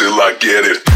till I get it.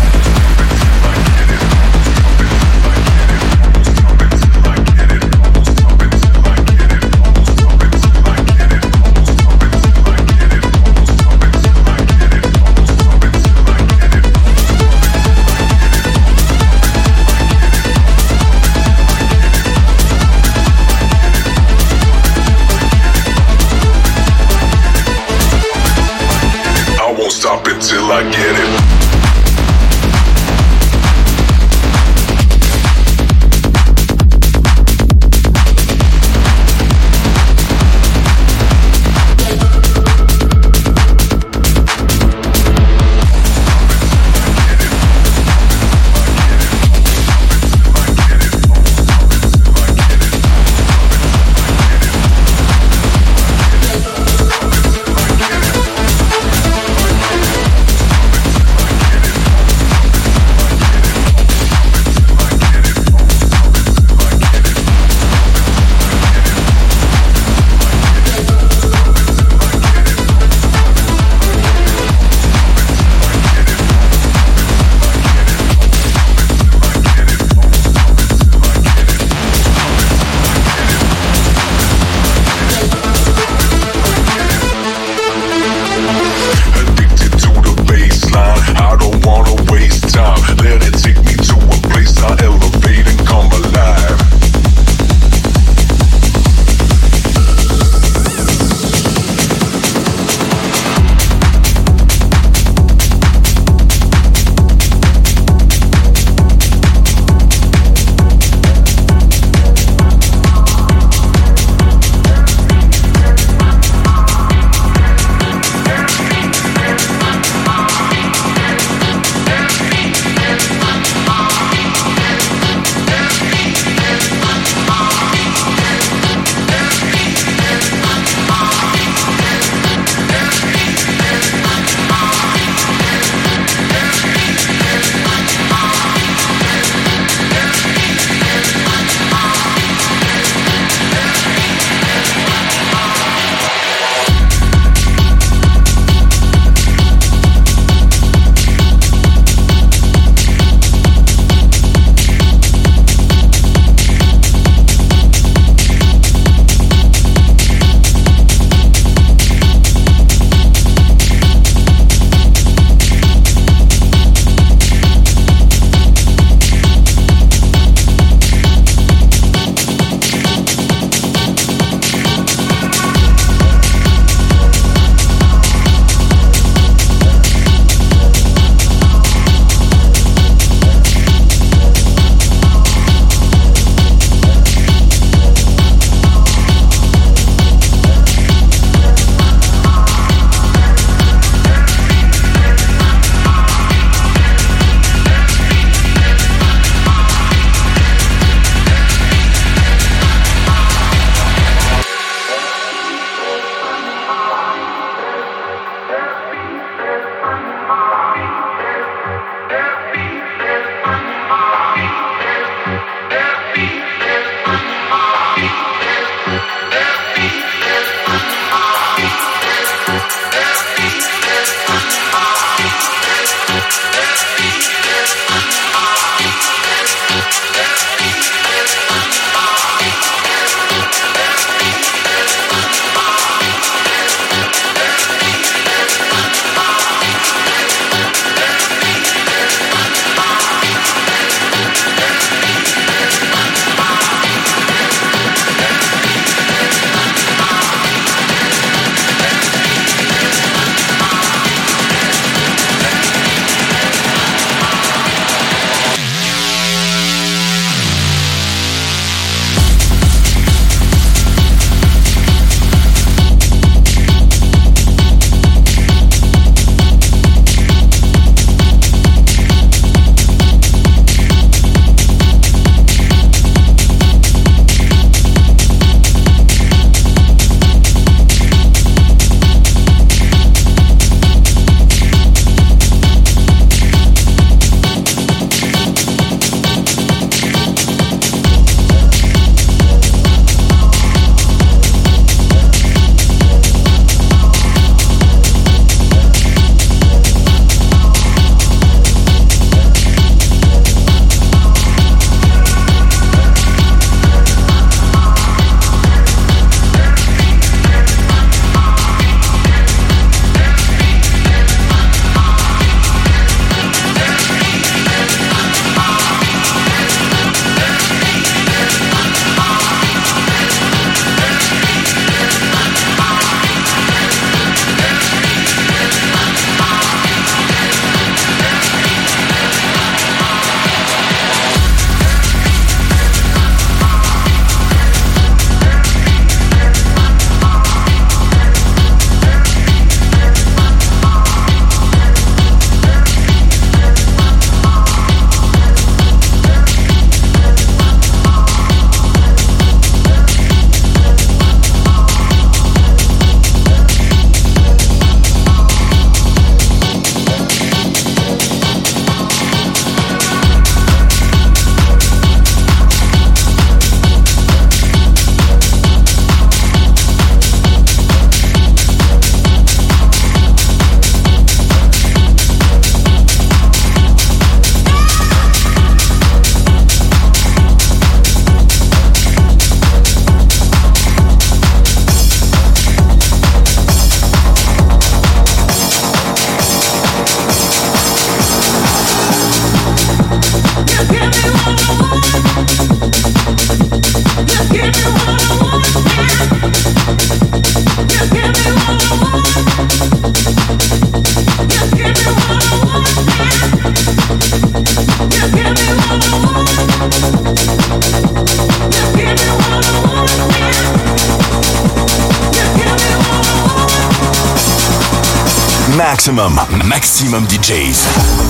Maximum DJs.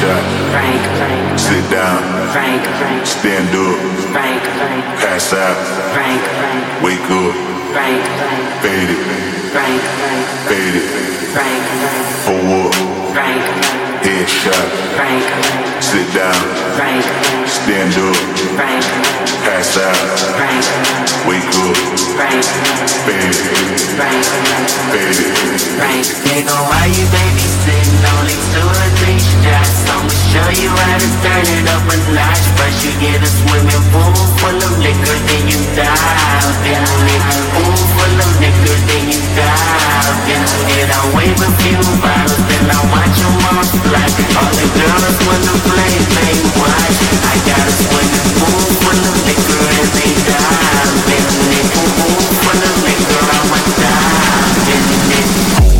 Shot. Frank, Frank, Sit down. Frank, Frank, Stand up. Frank, Frank, Pass out. Frank, Frank, Wake up. Frank, Frank, Fade it. Frank, Frank, Fade it. Frank, Frank, Pull up. Frank, Head shot. Frank, Sit down. Frank, Stand up. Frank, Pass out. Frank, Wake up. Frank, Fade it. Frank, Fade it. Frank, nigga, why you babysitting? Only two or three shots. I'ma show you how to turn it up a notch. First you get a swimming pool full of liquor, then you dive in it. Pool full of liquor, then you dive in it. I wave a few bottles, then I watch them all All the a pool full of liquor, and they dive in it.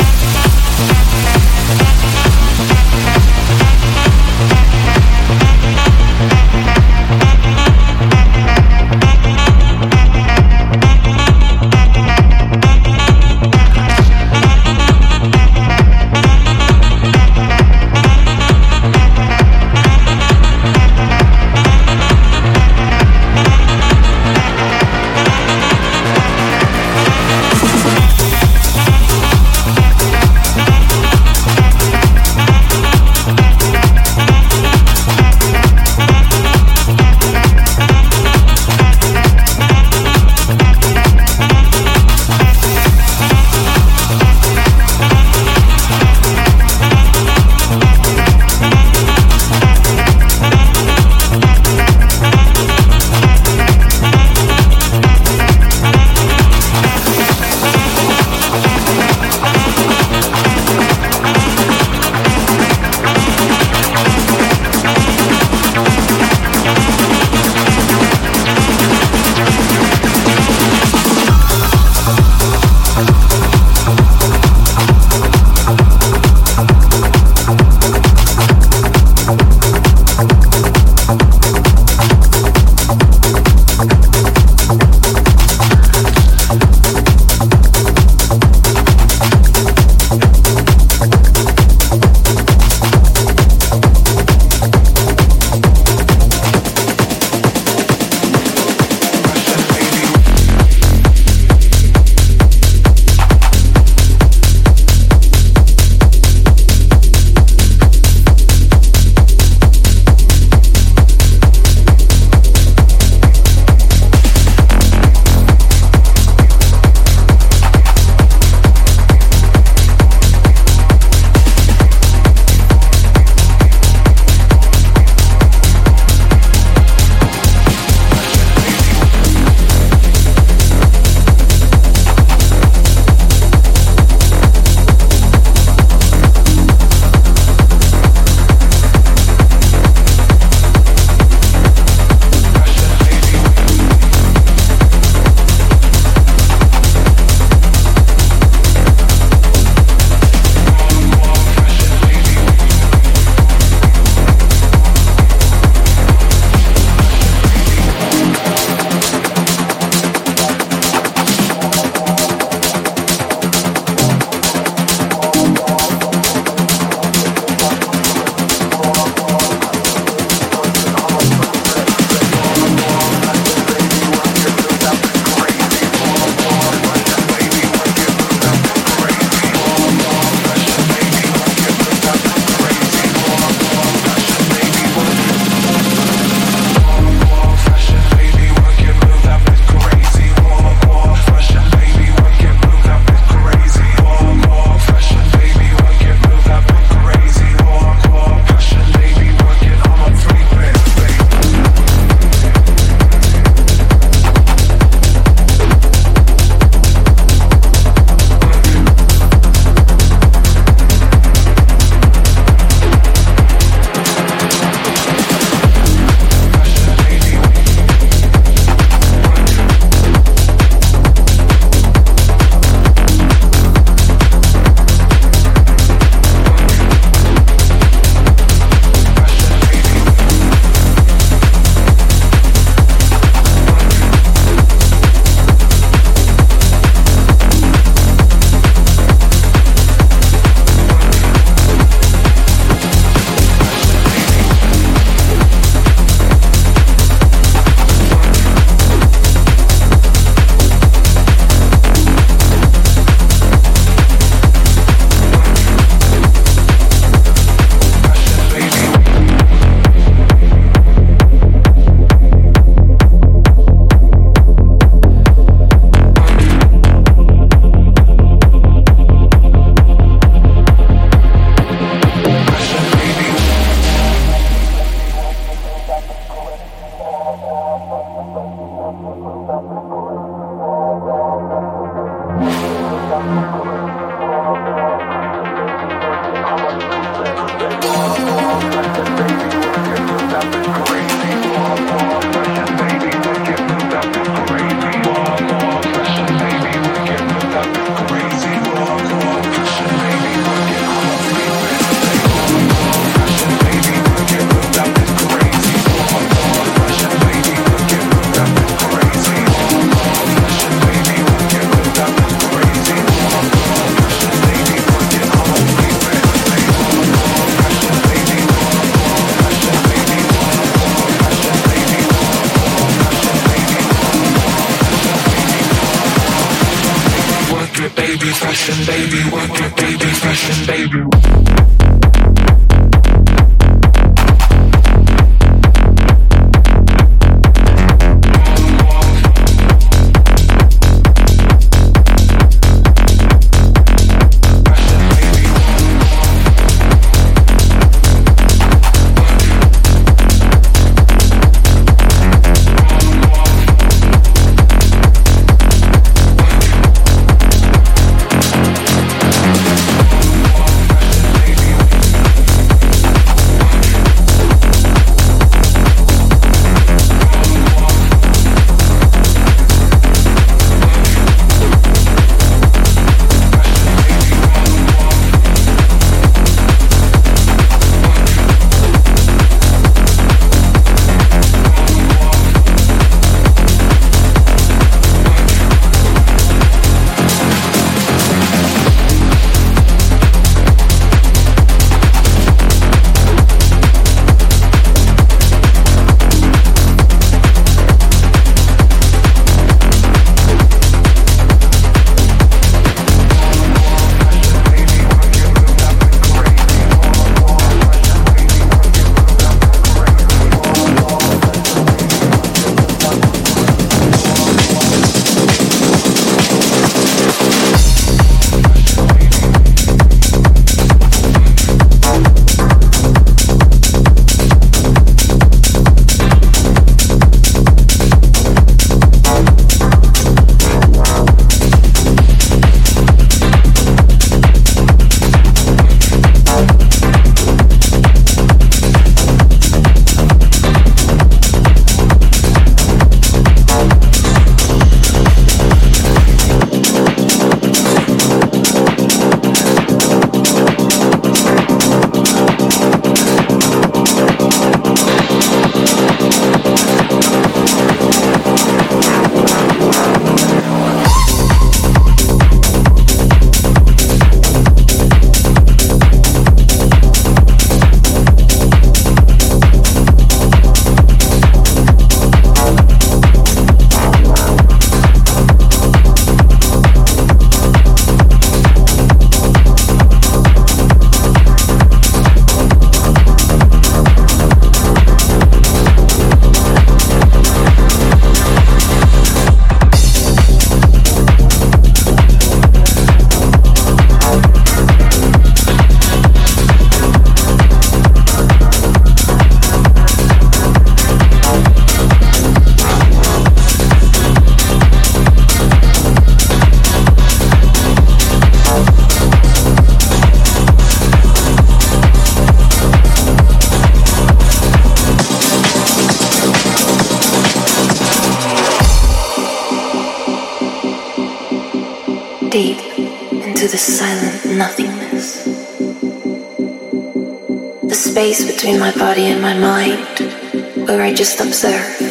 my body and my mind, where I just observe.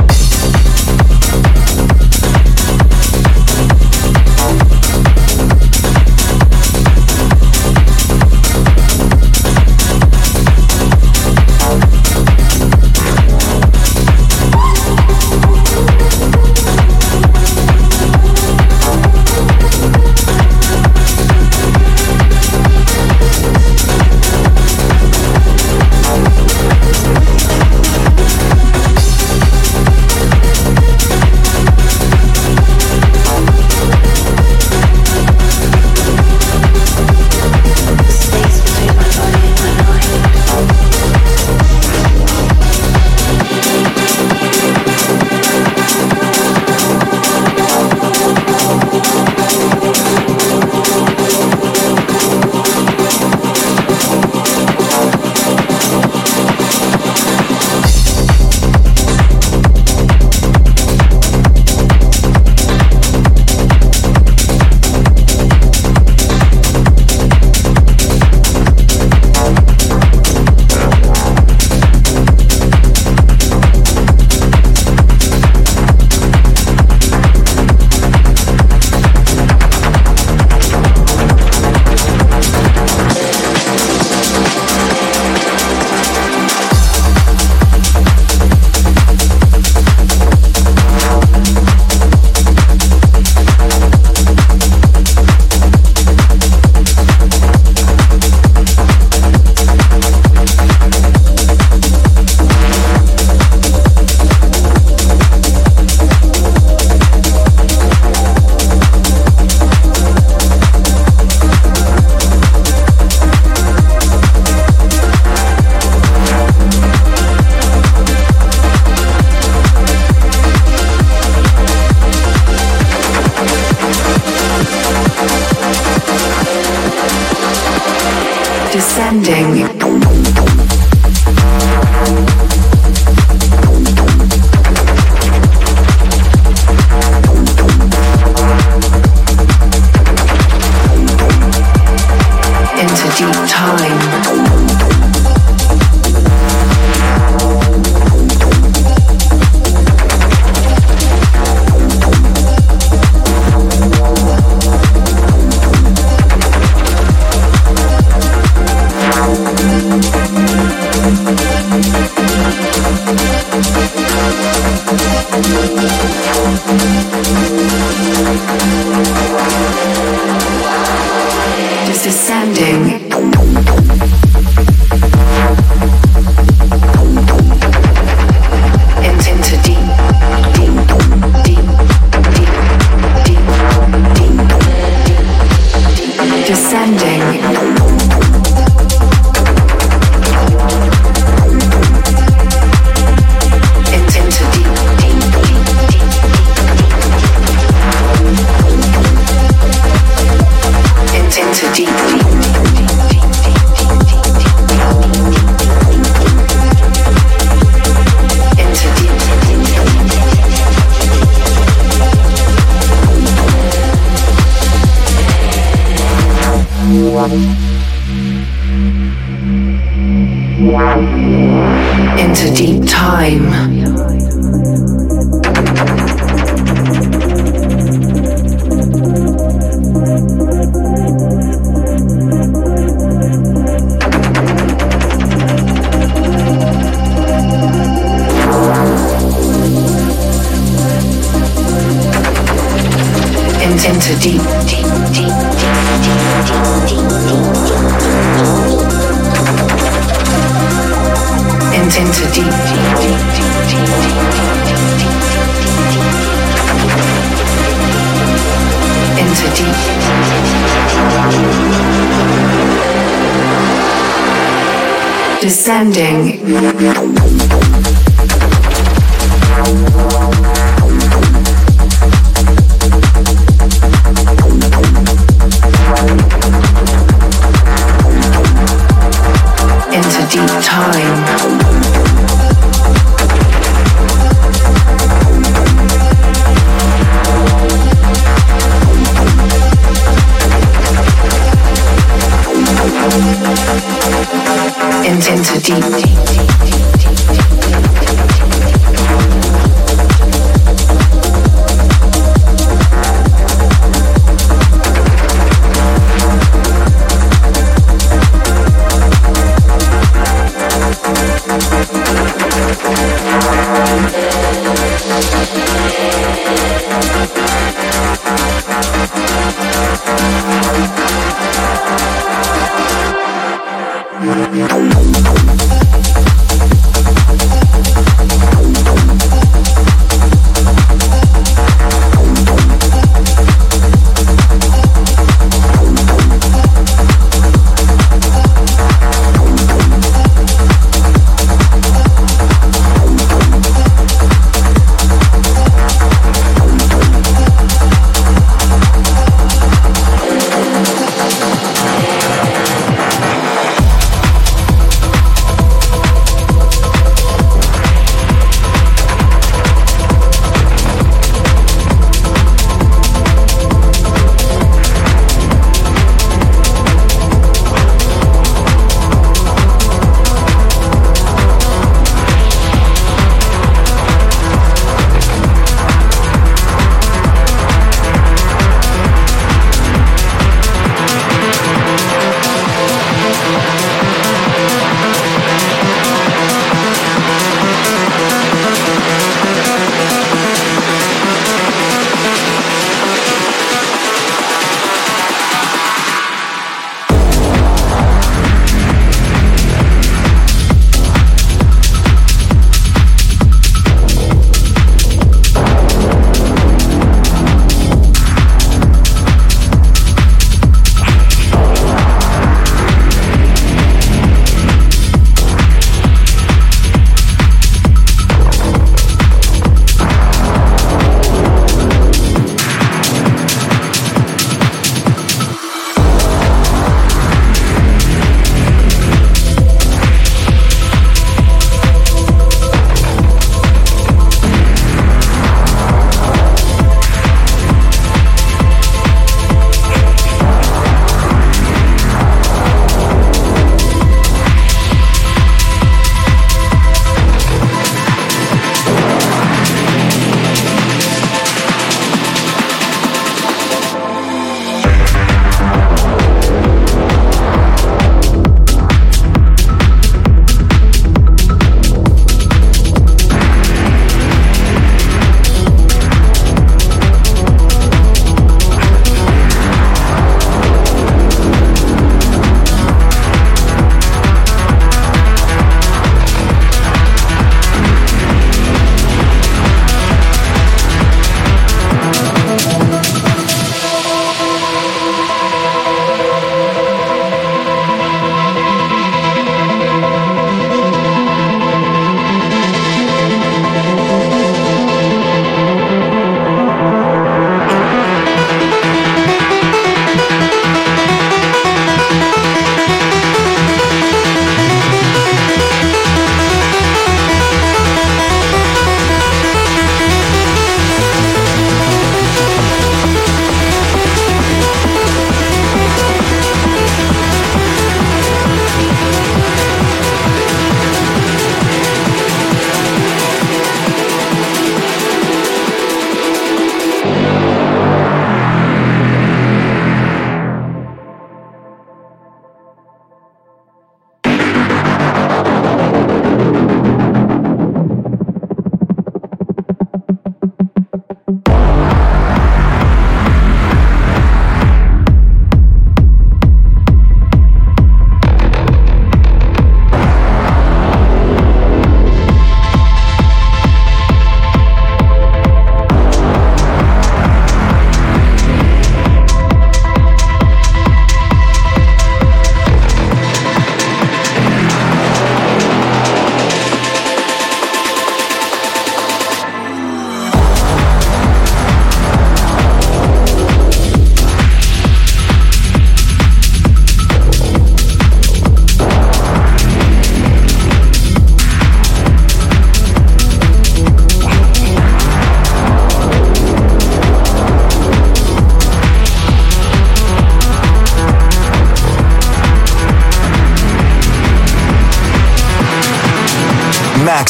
time. Descending.